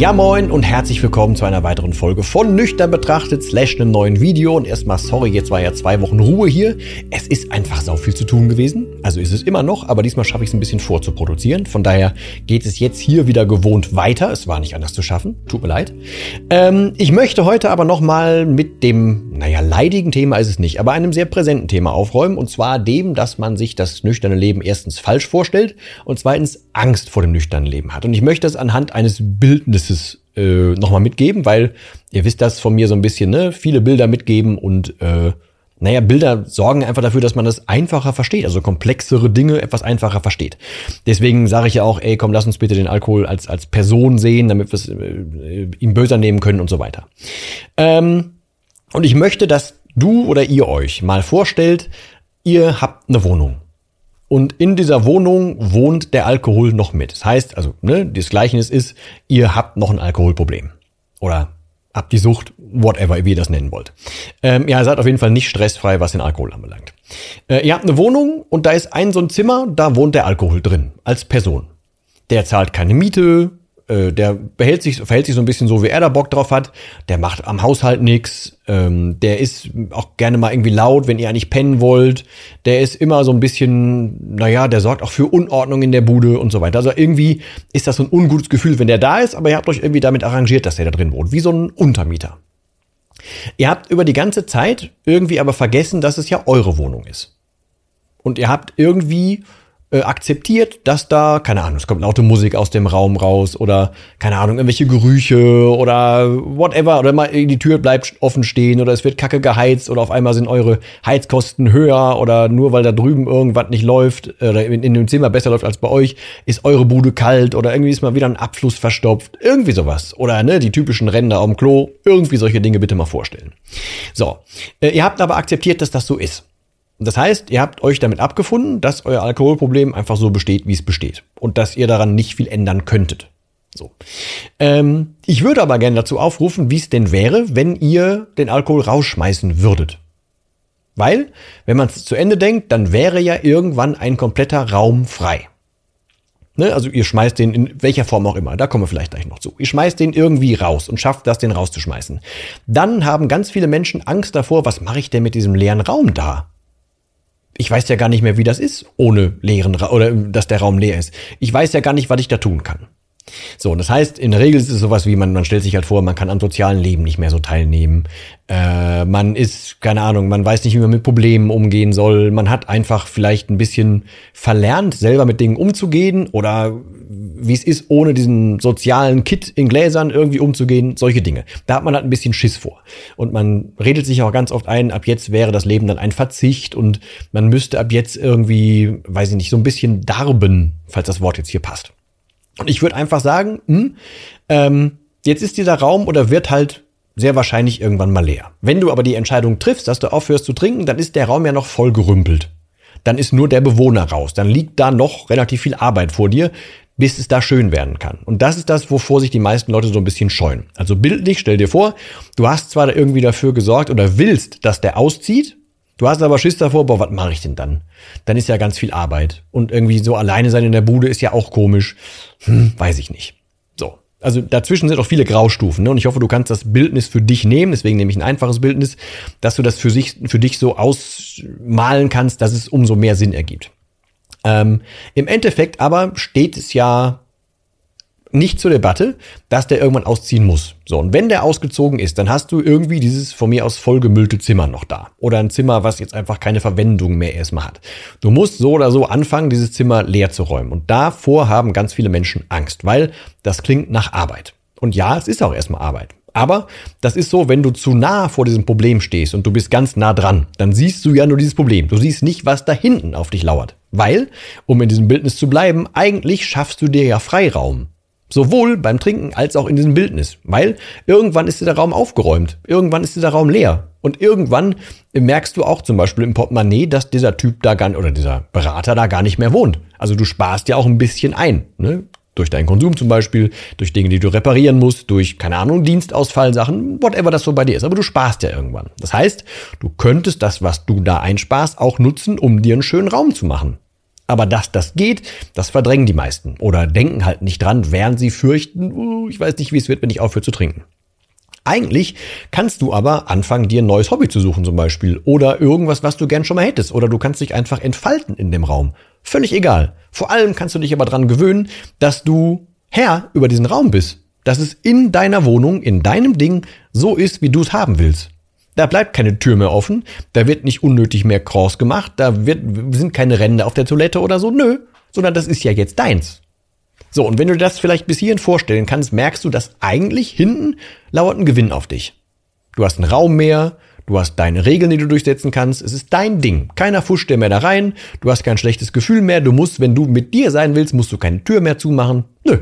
Ja moin und herzlich willkommen zu einer weiteren Folge von Nüchtern betrachtet slash einem neuen Video. Und erstmal sorry, jetzt war ja zwei Wochen Ruhe hier. Es ist einfach sau viel zu tun gewesen. Also ist es immer noch, aber diesmal schaffe ich es ein bisschen vorzuproduzieren. Von daher geht es jetzt hier wieder gewohnt weiter. Es war nicht anders zu schaffen. Tut mir leid. Ähm, ich möchte heute aber nochmal mit dem, naja, leidigen Thema ist es nicht, aber einem sehr präsenten Thema aufräumen. Und zwar dem, dass man sich das nüchterne Leben erstens falsch vorstellt und zweitens Angst vor dem nüchternen Leben hat. Und ich möchte das anhand eines Bildnisses äh, nochmal mitgeben, weil ihr wisst das von mir so ein bisschen, ne? Viele Bilder mitgeben und äh, naja, Bilder sorgen einfach dafür, dass man das einfacher versteht, also komplexere Dinge etwas einfacher versteht. Deswegen sage ich ja auch, ey, komm, lass uns bitte den Alkohol als, als Person sehen, damit wir es äh, ihm böser nehmen können und so weiter. Ähm, und ich möchte, dass du oder ihr euch mal vorstellt, ihr habt eine Wohnung. Und in dieser Wohnung wohnt der Alkohol noch mit. Das heißt, also, ne, das Gleichnis ist, ihr habt noch ein Alkoholproblem. Oder habt die Sucht, whatever, wie ihr das nennen wollt. Ähm, ja, seid auf jeden Fall nicht stressfrei, was den Alkohol anbelangt. Äh, ihr habt eine Wohnung und da ist ein so ein Zimmer, da wohnt der Alkohol drin, als Person. Der zahlt keine Miete, äh, der behält sich, verhält sich so ein bisschen so, wie er da Bock drauf hat. Der macht am Haushalt nix. Ähm, der ist auch gerne mal irgendwie laut, wenn ihr eigentlich pennen wollt. Der ist immer so ein bisschen, naja, der sorgt auch für Unordnung in der Bude und so weiter. Also irgendwie ist das so ein ungutes Gefühl, wenn der da ist, aber ihr habt euch irgendwie damit arrangiert, dass der da drin wohnt. Wie so ein Untermieter. Ihr habt über die ganze Zeit irgendwie aber vergessen, dass es ja eure Wohnung ist. Und ihr habt irgendwie äh, akzeptiert, dass da, keine Ahnung, es kommt laute Musik aus dem Raum raus oder, keine Ahnung, irgendwelche Gerüche oder whatever oder mal die Tür bleibt offen stehen oder es wird kacke geheizt oder auf einmal sind eure Heizkosten höher oder nur weil da drüben irgendwas nicht läuft oder in, in dem Zimmer besser läuft als bei euch, ist eure Bude kalt oder irgendwie ist mal wieder ein Abfluss verstopft, irgendwie sowas. Oder, ne, die typischen Ränder am Klo, irgendwie solche Dinge bitte mal vorstellen. So, äh, ihr habt aber akzeptiert, dass das so ist. Das heißt, ihr habt euch damit abgefunden, dass euer Alkoholproblem einfach so besteht, wie es besteht. Und dass ihr daran nicht viel ändern könntet. So. Ähm, ich würde aber gerne dazu aufrufen, wie es denn wäre, wenn ihr den Alkohol rausschmeißen würdet. Weil, wenn man es zu Ende denkt, dann wäre ja irgendwann ein kompletter Raum frei. Ne? Also ihr schmeißt den in welcher Form auch immer, da kommen wir vielleicht gleich noch zu. Ihr schmeißt den irgendwie raus und schafft das, den rauszuschmeißen. Dann haben ganz viele Menschen Angst davor, was mache ich denn mit diesem leeren Raum da? Ich weiß ja gar nicht mehr, wie das ist, ohne leeren Ra oder dass der Raum leer ist. Ich weiß ja gar nicht, was ich da tun kann. So, und das heißt, in der Regel ist es sowas wie, man, man stellt sich halt vor, man kann am sozialen Leben nicht mehr so teilnehmen. Äh, man ist, keine Ahnung, man weiß nicht, wie man mit Problemen umgehen soll. Man hat einfach vielleicht ein bisschen verlernt, selber mit Dingen umzugehen oder wie es ist, ohne diesen sozialen Kit in Gläsern irgendwie umzugehen. Solche Dinge. Da hat man halt ein bisschen Schiss vor. Und man redet sich auch ganz oft ein, ab jetzt wäre das Leben dann ein Verzicht und man müsste ab jetzt irgendwie, weiß ich nicht, so ein bisschen darben, falls das Wort jetzt hier passt. Und ich würde einfach sagen, hm, ähm, jetzt ist dieser Raum oder wird halt sehr wahrscheinlich irgendwann mal leer. Wenn du aber die Entscheidung triffst, dass du aufhörst zu trinken, dann ist der Raum ja noch voll gerümpelt. Dann ist nur der Bewohner raus. Dann liegt da noch relativ viel Arbeit vor dir, bis es da schön werden kann. Und das ist das, wovor sich die meisten Leute so ein bisschen scheuen. Also bildlich, stell dir vor, du hast zwar irgendwie dafür gesorgt oder willst, dass der auszieht, Du hast aber Schiss davor, boah, was mache ich denn dann? Dann ist ja ganz viel Arbeit. Und irgendwie so alleine sein in der Bude ist ja auch komisch. Hm, weiß ich nicht. So. Also dazwischen sind auch viele Graustufen. Ne? Und ich hoffe, du kannst das Bildnis für dich nehmen. Deswegen nehme ich ein einfaches Bildnis, dass du das für, sich, für dich so ausmalen kannst, dass es umso mehr Sinn ergibt. Ähm, Im Endeffekt aber steht es ja nicht zur Debatte, dass der irgendwann ausziehen muss. So, und wenn der ausgezogen ist, dann hast du irgendwie dieses von mir aus vollgemüllte Zimmer noch da. Oder ein Zimmer, was jetzt einfach keine Verwendung mehr erstmal hat. Du musst so oder so anfangen, dieses Zimmer leer zu räumen. Und davor haben ganz viele Menschen Angst, weil das klingt nach Arbeit. Und ja, es ist auch erstmal Arbeit. Aber das ist so, wenn du zu nah vor diesem Problem stehst und du bist ganz nah dran, dann siehst du ja nur dieses Problem. Du siehst nicht, was da hinten auf dich lauert. Weil, um in diesem Bildnis zu bleiben, eigentlich schaffst du dir ja Freiraum. Sowohl beim Trinken als auch in diesem Bildnis. Weil irgendwann ist der Raum aufgeräumt. Irgendwann ist der Raum leer. Und irgendwann merkst du auch zum Beispiel im Portemonnaie, dass dieser Typ da gar, oder dieser Berater da gar nicht mehr wohnt. Also du sparst ja auch ein bisschen ein. Ne? Durch deinen Konsum zum Beispiel, durch Dinge, die du reparieren musst, durch, keine Ahnung, Dienstausfallsachen, whatever das so bei dir ist. Aber du sparst ja irgendwann. Das heißt, du könntest das, was du da einsparst, auch nutzen, um dir einen schönen Raum zu machen. Aber dass das geht, das verdrängen die meisten oder denken halt nicht dran, während sie fürchten, uh, ich weiß nicht, wie es wird, wenn ich aufhöre zu trinken. Eigentlich kannst du aber anfangen, dir ein neues Hobby zu suchen zum Beispiel oder irgendwas, was du gern schon mal hättest oder du kannst dich einfach entfalten in dem Raum. Völlig egal. Vor allem kannst du dich aber dran gewöhnen, dass du Herr über diesen Raum bist. Dass es in deiner Wohnung, in deinem Ding so ist, wie du es haben willst. Da bleibt keine Tür mehr offen, da wird nicht unnötig mehr Cross gemacht, da wird, sind keine Ränder auf der Toilette oder so, nö, sondern das ist ja jetzt deins. So, und wenn du das vielleicht bis hierhin vorstellen kannst, merkst du, dass eigentlich hinten lauert ein Gewinn auf dich. Du hast einen Raum mehr, du hast deine Regeln, die du durchsetzen kannst, es ist dein Ding. Keiner fuscht dir mehr da rein, du hast kein schlechtes Gefühl mehr, du musst, wenn du mit dir sein willst, musst du keine Tür mehr zumachen. Nö.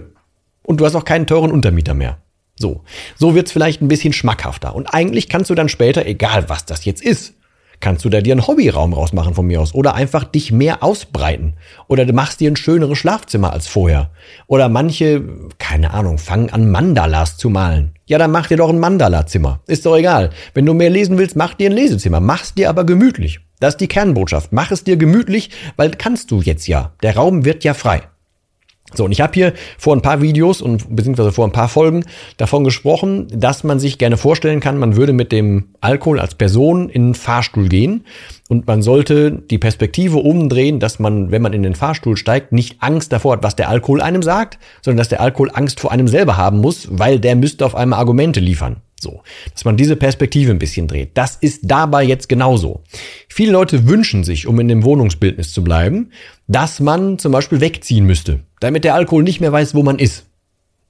Und du hast auch keinen teuren Untermieter mehr. So, so wird's vielleicht ein bisschen schmackhafter. Und eigentlich kannst du dann später, egal was das jetzt ist, kannst du da dir einen Hobbyraum rausmachen von mir aus oder einfach dich mehr ausbreiten oder du machst dir ein schöneres Schlafzimmer als vorher oder manche, keine Ahnung, fangen an Mandalas zu malen. Ja, dann mach dir doch ein Mandala-Zimmer. Ist doch egal. Wenn du mehr lesen willst, mach dir ein Lesezimmer. Mach's dir aber gemütlich. Das ist die Kernbotschaft. Mach es dir gemütlich, weil kannst du jetzt ja. Der Raum wird ja frei. So, und ich habe hier vor ein paar Videos und beziehungsweise vor ein paar Folgen davon gesprochen, dass man sich gerne vorstellen kann, man würde mit dem Alkohol als Person in den Fahrstuhl gehen und man sollte die Perspektive umdrehen, dass man, wenn man in den Fahrstuhl steigt, nicht Angst davor hat, was der Alkohol einem sagt, sondern dass der Alkohol Angst vor einem selber haben muss, weil der müsste auf einmal Argumente liefern. So, dass man diese Perspektive ein bisschen dreht. Das ist dabei jetzt genauso. Viele Leute wünschen sich, um in dem Wohnungsbildnis zu bleiben, dass man zum Beispiel wegziehen müsste, damit der Alkohol nicht mehr weiß, wo man ist.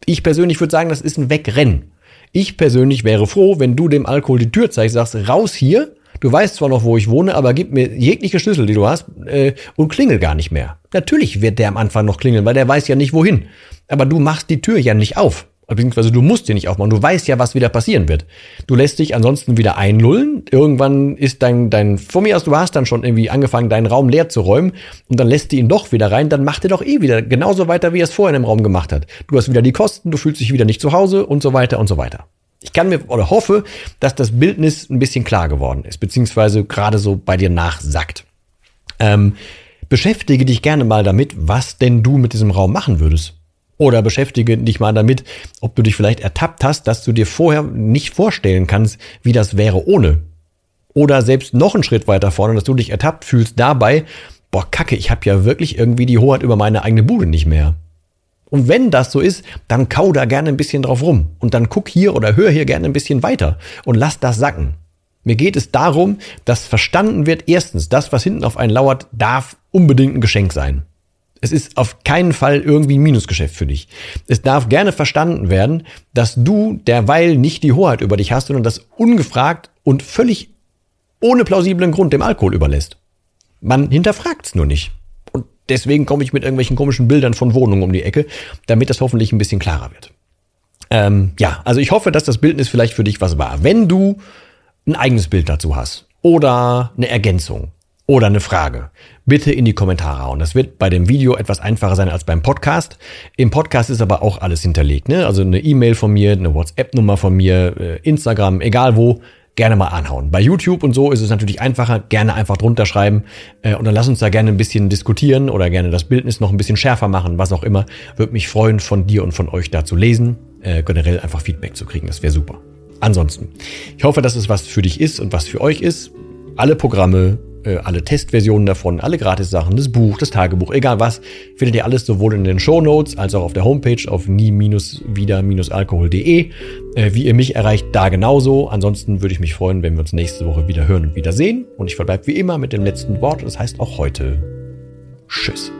Ich persönlich würde sagen, das ist ein Wegrennen. Ich persönlich wäre froh, wenn du dem Alkohol die Tür zeigst, sagst, raus hier, du weißt zwar noch, wo ich wohne, aber gib mir jegliche Schlüssel, die du hast, äh, und klingel gar nicht mehr. Natürlich wird der am Anfang noch klingeln, weil der weiß ja nicht wohin. Aber du machst die Tür ja nicht auf. Beziehungsweise du musst dir nicht aufmachen. Du weißt ja, was wieder passieren wird. Du lässt dich ansonsten wieder einlullen. Irgendwann ist dein, dein, von mir aus, du hast dann schon irgendwie angefangen, deinen Raum leer zu räumen und dann lässt du ihn doch wieder rein. Dann macht er doch eh wieder genauso weiter, wie er es vorher im Raum gemacht hat. Du hast wieder die Kosten, du fühlst dich wieder nicht zu Hause und so weiter und so weiter. Ich kann mir oder hoffe, dass das Bildnis ein bisschen klar geworden ist, beziehungsweise gerade so bei dir nachsackt. Ähm, beschäftige dich gerne mal damit, was denn du mit diesem Raum machen würdest. Oder beschäftige dich mal damit, ob du dich vielleicht ertappt hast, dass du dir vorher nicht vorstellen kannst, wie das wäre ohne. Oder selbst noch einen Schritt weiter vorne, dass du dich ertappt fühlst dabei, boah, kacke, ich habe ja wirklich irgendwie die Hoheit über meine eigene Bude nicht mehr. Und wenn das so ist, dann kau da gerne ein bisschen drauf rum. Und dann guck hier oder hör hier gerne ein bisschen weiter und lass das sacken. Mir geht es darum, dass verstanden wird, erstens, das, was hinten auf einen lauert, darf unbedingt ein Geschenk sein. Es ist auf keinen Fall irgendwie ein Minusgeschäft für dich. Es darf gerne verstanden werden, dass du derweil nicht die Hoheit über dich hast, sondern das ungefragt und völlig ohne plausiblen Grund dem Alkohol überlässt. Man hinterfragt es nur nicht. Und deswegen komme ich mit irgendwelchen komischen Bildern von Wohnungen um die Ecke, damit das hoffentlich ein bisschen klarer wird. Ähm, ja, also ich hoffe, dass das Bildnis vielleicht für dich was war. Wenn du ein eigenes Bild dazu hast oder eine Ergänzung oder eine Frage, bitte in die Kommentare hauen. Das wird bei dem Video etwas einfacher sein als beim Podcast. Im Podcast ist aber auch alles hinterlegt. Ne? Also eine E-Mail von mir, eine WhatsApp-Nummer von mir, äh, Instagram, egal wo, gerne mal anhauen. Bei YouTube und so ist es natürlich einfacher, gerne einfach drunter schreiben äh, und dann lass uns da gerne ein bisschen diskutieren oder gerne das Bildnis noch ein bisschen schärfer machen, was auch immer. Würde mich freuen, von dir und von euch da zu lesen, äh, generell einfach Feedback zu kriegen. Das wäre super. Ansonsten, ich hoffe, dass es was für dich ist und was für euch ist. Alle Programme äh, alle Testversionen davon, alle Gratis-Sachen, das Buch, das Tagebuch, egal was, findet ihr alles sowohl in den Show Notes als auch auf der Homepage auf nie-wieder-alkohol.de. Äh, wie ihr mich erreicht, da genauso. Ansonsten würde ich mich freuen, wenn wir uns nächste Woche wieder hören und wieder sehen. Und ich verbleibe wie immer mit dem letzten Wort, das heißt auch heute Tschüss.